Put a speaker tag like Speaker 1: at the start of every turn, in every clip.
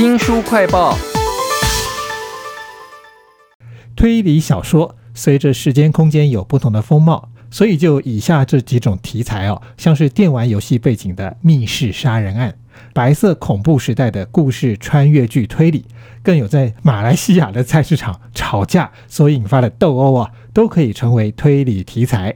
Speaker 1: 新书快报：
Speaker 2: 推理小说随着时间空间有不同的风貌，所以就以下这几种题材哦，像是电玩游戏背景的密室杀人案、白色恐怖时代的故事穿越剧推理，更有在马来西亚的菜市场吵架所引发的斗殴啊，都可以成为推理题材。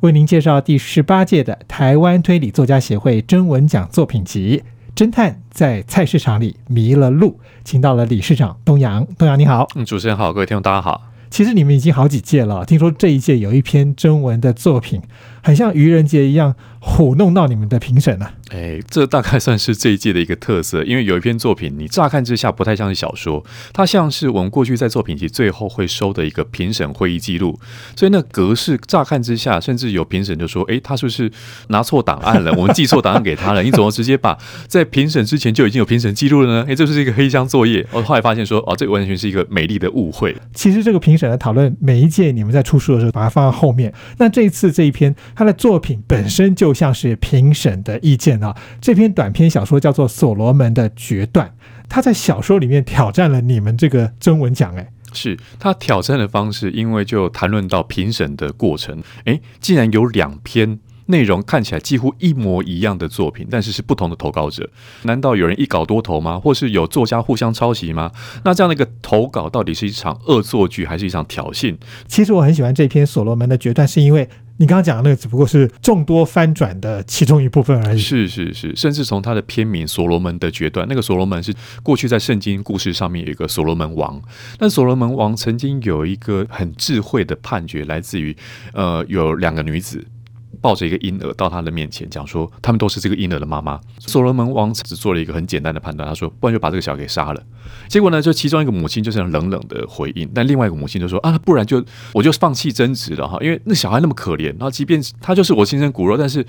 Speaker 2: 为您介绍第十八届的台湾推理作家协会征文奖作品集《侦探在菜市场里迷了路》，请到了理事长东阳。东阳你好，
Speaker 3: 嗯，主持人好，各位听众大家好。
Speaker 2: 其实你们已经好几届了，听说这一届有一篇征文的作品，很像愚人节一样唬弄到你们的评审了。
Speaker 3: 哎，这大概算是这一届的一个特色，因为有一篇作品，你乍看之下不太像是小说，它像是我们过去在作品集最后会收的一个评审会议记录，所以那格式乍看之下，甚至有评审就说：“哎，他是不是拿错档案了？我们寄错档案给他了？你怎么直接把在评审之前就已经有评审记录了呢？”哎，这是一个黑箱作业。我后来发现说：“哦，这完全是一个美丽的误会。”
Speaker 2: 其实这个评审的讨论，每一届你们在出书的时候把它放在后面，那这一次这一篇，他的作品本身就像是评审的意见啊，这篇。短篇小说叫做《所罗门的决断》，他在小说里面挑战了你们这个征文奖，哎，
Speaker 3: 是他挑战的方式，因为就谈论到评审的过程，哎，既然有两篇内容看起来几乎一模一样的作品，但是是不同的投稿者，难道有人一稿多投吗？或是有作家互相抄袭吗？那这样的一个投稿到底是一场恶作剧，还是一场挑衅？
Speaker 2: 其实我很喜欢这篇《所罗门的决断》，是因为。你刚刚讲的那个只不过是众多翻转的其中一部分而已。
Speaker 3: 是是是，甚至从他的片名《所罗门的决断》，那个所罗门是过去在圣经故事上面有一个所罗门王，那所罗门王曾经有一个很智慧的判决，来自于呃有两个女子。抱着一个婴儿到他的面前，讲说他们都是这个婴儿的妈妈。所罗门王只做了一个很简单的判断，他说：“不然就把这个小孩给杀了。”结果呢，就其中一个母亲就是冷冷的回应，但另外一个母亲就说：“啊，不然就我就放弃争执了哈，因为那小孩那么可怜，然后即便他就是我亲生骨肉，但是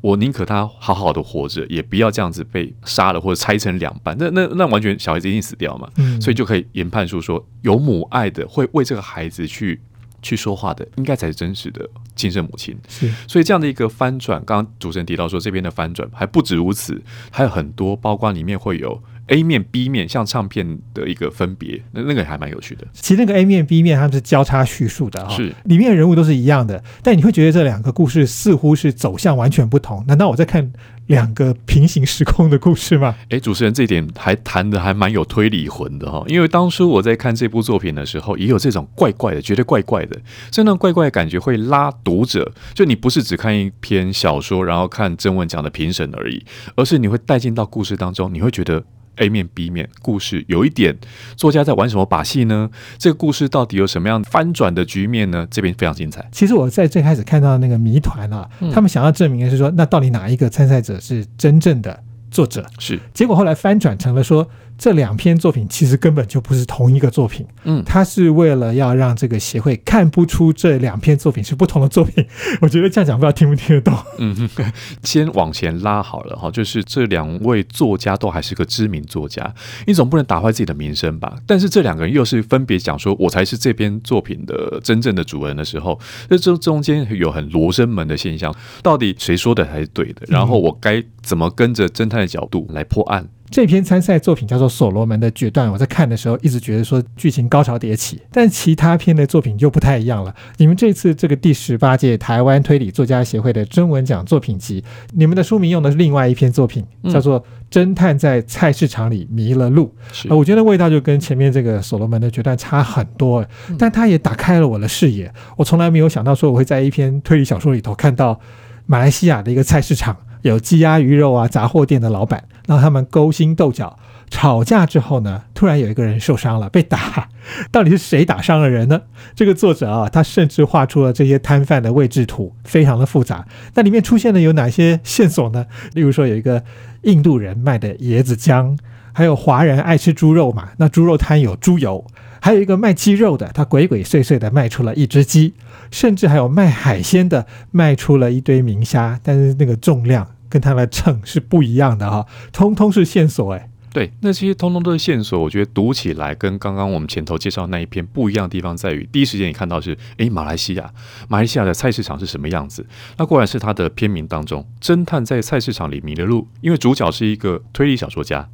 Speaker 3: 我宁可他好好的活着，也不要这样子被杀了或者拆成两半。那那那完全小孩子一定死掉嘛，所以就可以研判出说，有母爱的会为这个孩子去。”去说话的应该才是真实的亲生母亲，
Speaker 2: 是，
Speaker 3: 所以这样的一个翻转，刚刚主持人提到说这边的翻转还不止如此，还有很多，包括里面会有 A 面、B 面，像唱片的一个分别，那那个还蛮有趣的。
Speaker 2: 其实那个 A 面、B 面他们是交叉叙述的啊，
Speaker 3: 是，
Speaker 2: 里面的人物都是一样的，但你会觉得这两个故事似乎是走向完全不同。难道我在看？两个平行时空的故事吗？
Speaker 3: 哎，主持人这一点还谈的还蛮有推理魂的哈。因为当初我在看这部作品的时候，也有这种怪怪的，觉得怪怪的，所以那种怪怪的感觉会拉读者。就你不是只看一篇小说，然后看正文讲的评审而已，而是你会带进到故事当中，你会觉得。A 面 B 面故事有一点，作家在玩什么把戏呢？这个故事到底有什么样翻转的局面呢？这边非常精彩。
Speaker 2: 其实我在最开始看到那个谜团啊，他们想要证明的是说，那到底哪一个参赛者是真正的作者？
Speaker 3: 是。
Speaker 2: 结果后来翻转成了说。这两篇作品其实根本就不是同一个作品，嗯，他是为了要让这个协会看不出这两篇作品是不同的作品。我觉得这样讲不知道听不听得懂。嗯，
Speaker 3: 先往前拉好了哈，就是这两位作家都还是个知名作家，你总不能打坏自己的名声吧？但是这两个人又是分别讲说我才是这篇作品的真正的主人的时候，这这中间有很罗生门的现象，到底谁说的才是对的？然后我该怎么跟着侦探的角度来破案？
Speaker 2: 这篇参赛作品叫做《所罗门的决断》，我在看的时候一直觉得说剧情高潮迭起，但其他篇的作品就不太一样了。你们这次这个第十八届台湾推理作家协会的征文奖作品集，你们的书名用的是另外一篇作品，叫做《侦探在菜市场里迷了路》。呃，我觉得味道就跟前面这个《所罗门的决断》差很多，但它也打开了我的视野。我从来没有想到说我会在一篇推理小说里头看到马来西亚的一个菜市场。有鸡鸭鱼肉啊，杂货店的老板，让他们勾心斗角，吵架之后呢，突然有一个人受伤了，被打，到底是谁打伤了人呢？这个作者啊，他甚至画出了这些摊贩的位置图，非常的复杂。那里面出现的有哪些线索呢？例如说，有一个印度人卖的椰子浆，还有华人爱吃猪肉嘛，那猪肉摊有猪油。还有一个卖鸡肉的，他鬼鬼祟祟的卖出了一只鸡，甚至还有卖海鲜的卖出了一堆明虾，但是那个重量跟他的秤是不一样的哈，通通是线索哎。
Speaker 3: 对，那些通通都是线索。我觉得读起来跟刚刚我们前头介绍那一篇不一样的地方在于，第一时间你看到是诶，马来西亚，马来西亚的菜市场是什么样子？那果然是他的片名当中，侦探在菜市场里迷了路，因为主角是一个推理小说家。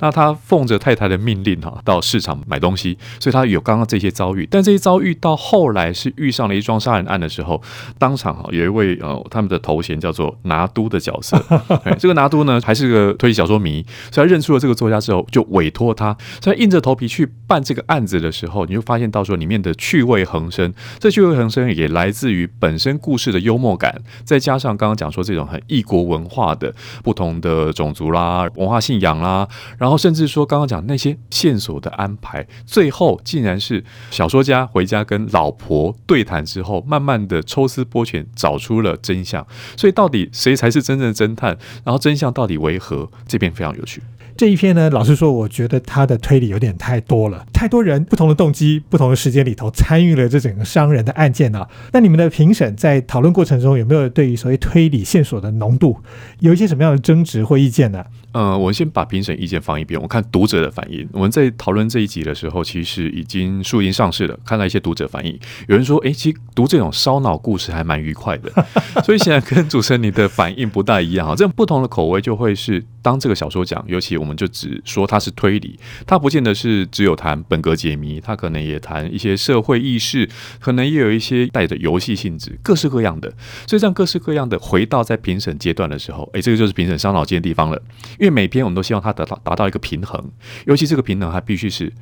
Speaker 3: 那他奉着太太的命令哈，到市场买东西，所以他有刚刚这些遭遇。但这些遭遇到后来是遇上了一桩杀人案的时候，当场哈有一位呃他们的头衔叫做拿督的角色，这个拿督呢还是个推理小说迷，所以他认出了这个作家之后，就委托他，所以硬着头皮去办这个案子的时候，你就发现到说里面的趣味横生，这趣味横生也来自于本身故事的幽默感，再加上刚刚讲说这种很异国文化的不同的种族啦、文化信仰啦，然后甚至说刚刚讲那些线索的安排，最后竟然是小说家回家跟老婆对谈之后，慢慢的抽丝剥茧找出了真相。所以到底谁才是真正的侦探？然后真相到底为何？这边非常有趣。
Speaker 2: 这一篇呢，老实说，我觉得他的推理有点太多了，太多人不同的动机、不同的时间里头参与了这整个伤人的案件啊。那你们的评审在讨论过程中有没有对于所谓推理线索的浓度有一些什么样的争执或意见呢？
Speaker 3: 呃，我先把评审意见放一边，我看读者的反应。我们在讨论这一集的时候，其实已经书已经上市了，看到一些读者反应，有人说，哎，其实读这种烧脑故事还蛮愉快的。所以现在跟主持人你的反应不大一样啊，这种不同的口味就会是当这个小说讲，尤其我们就只说它是推理，它不见得是只有谈本格解谜，它可能也谈一些社会意识，可能也有一些带着游戏性质，各式各样的。所以这样各式各样的回到在评审阶段的时候，哎，这个就是评审伤脑筋的地方了。因为每篇我们都希望它得到达到一个平衡，尤其这个平衡还必须是，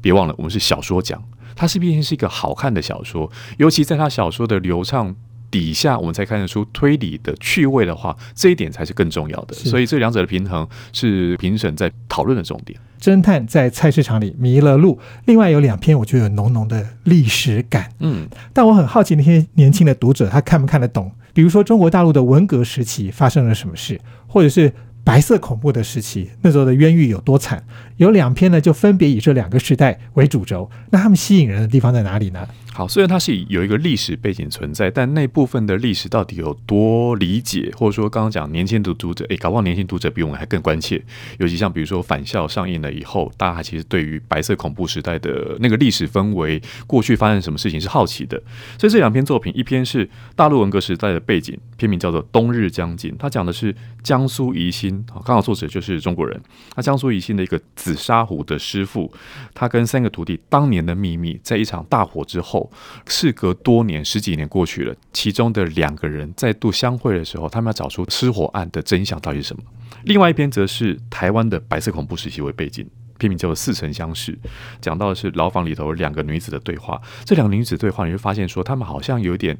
Speaker 3: 别忘了我们是小说奖，它是毕竟是一个好看的小说，尤其在它小说的流畅底下，我们才看得出推理的趣味的话，这一点才是更重要的。所以这两者的平衡是评审在讨论的重点。
Speaker 2: 侦探在菜市场里迷了路，另外有两篇我觉得有浓浓的历史感，
Speaker 3: 嗯，
Speaker 2: 但我很好奇那些年轻的读者他看不看得懂，比如说中国大陆的文革时期发生了什么事，或者是。白色恐怖的时期，那时候的冤狱有多惨？有两篇呢，就分别以这两个时代为主轴。那他们吸引人的地方在哪里呢？
Speaker 3: 好，虽然它是有一个历史背景存在，但那部分的历史到底有多理解，或者说刚刚讲年轻的读者，诶，搞不好年轻读者比我们还更关切。尤其像比如说《返校》上映了以后，大家其实对于白色恐怖时代的那个历史氛围，过去发生什么事情是好奇的。所以这两篇作品，一篇是大陆文革时代的背景，片名叫做《冬日将近》，它讲的是江苏宜兴，刚好作者就是中国人。那江苏宜兴的一个紫砂壶的师傅，他跟三个徒弟当年的秘密，在一场大火之后。事隔多年，十几年过去了，其中的两个人再度相会的时候，他们要找出失火案的真相到底是什么。另外一篇则是台湾的白色恐怖时期为背景，片名叫做《似曾相识》，讲到的是牢房里头两个女子的对话。这两个女子对话，你会发现说，他们好像有点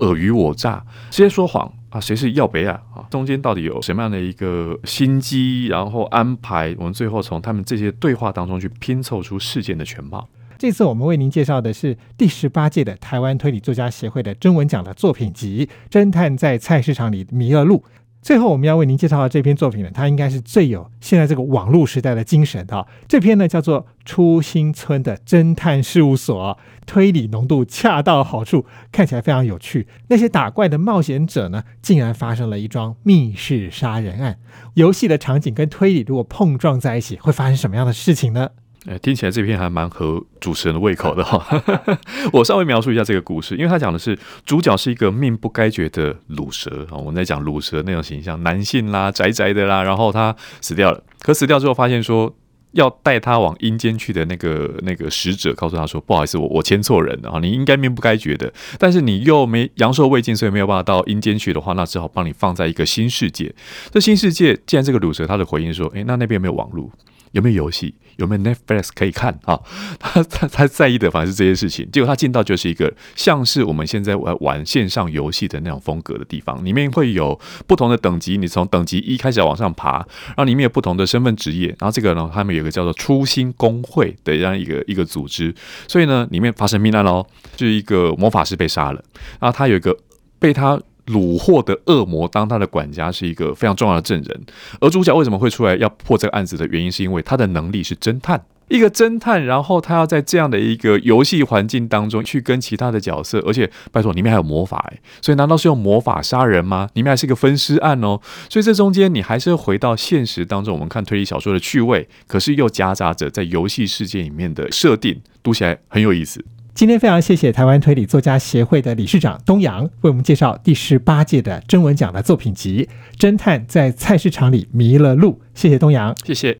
Speaker 3: 尔虞我诈，直接说谎啊，谁是要北啊？啊，中间到底有什么样的一个心机，然后安排？我们最后从他们这些对话当中去拼凑出事件的全貌。
Speaker 2: 这次我们为您介绍的是第十八届的台湾推理作家协会的征文奖的作品集《侦探在菜市场里迷了路》。最后我们要为您介绍的这篇作品呢，它应该是最有现在这个网络时代的精神的。这篇呢叫做《初心村的侦探事务所》，推理浓度恰到好处，看起来非常有趣。那些打怪的冒险者呢，竟然发生了一桩密室杀人案。游戏的场景跟推理如果碰撞在一起，会发生什么样的事情呢？
Speaker 3: 听起来这篇还蛮合主持人的胃口的哈。我稍微描述一下这个故事，因为他讲的是主角是一个命不该绝的卤蛇啊。我们在讲卤蛇那种形象，男性啦，宅宅的啦，然后他死掉了。可死掉之后，发现说要带他往阴间去的那个那个使者，告诉他说：“不好意思，我我牵错人了啊！你应该命不该绝的，但是你又没阳寿未尽，所以没有办法到阴间去的话，那只好帮你放在一个新世界。这新世界，既然这个卤蛇他的回应说：，诶，那那边没有网络。”有没有游戏？有没有 Netflix 可以看啊？他他他在意的反而是这些事情。结果他进到就是一个像是我们现在玩玩线上游戏的那种风格的地方，里面会有不同的等级，你从等级一开始往上爬，然后里面有不同的身份职业，然后这个呢，他们有一个叫做初心工会的这样一个一个组织，所以呢，里面发生命案喽，就是一个魔法师被杀了，然后他有一个被他。虏获的恶魔当他的管家是一个非常重要的证人，而主角为什么会出来要破这个案子的原因，是因为他的能力是侦探，一个侦探，然后他要在这样的一个游戏环境当中去跟其他的角色，而且拜托里面还有魔法诶，所以难道是用魔法杀人吗？里面还是一个分尸案哦，所以这中间你还是回到现实当中，我们看推理小说的趣味，可是又夹杂着在游戏世界里面的设定，读起来很有意思。
Speaker 2: 今天非常谢谢台湾推理作家协会的理事长东阳为我们介绍第十八届的征文奖的作品集《侦探在菜市场里迷了路》，谢谢东阳，
Speaker 3: 谢谢。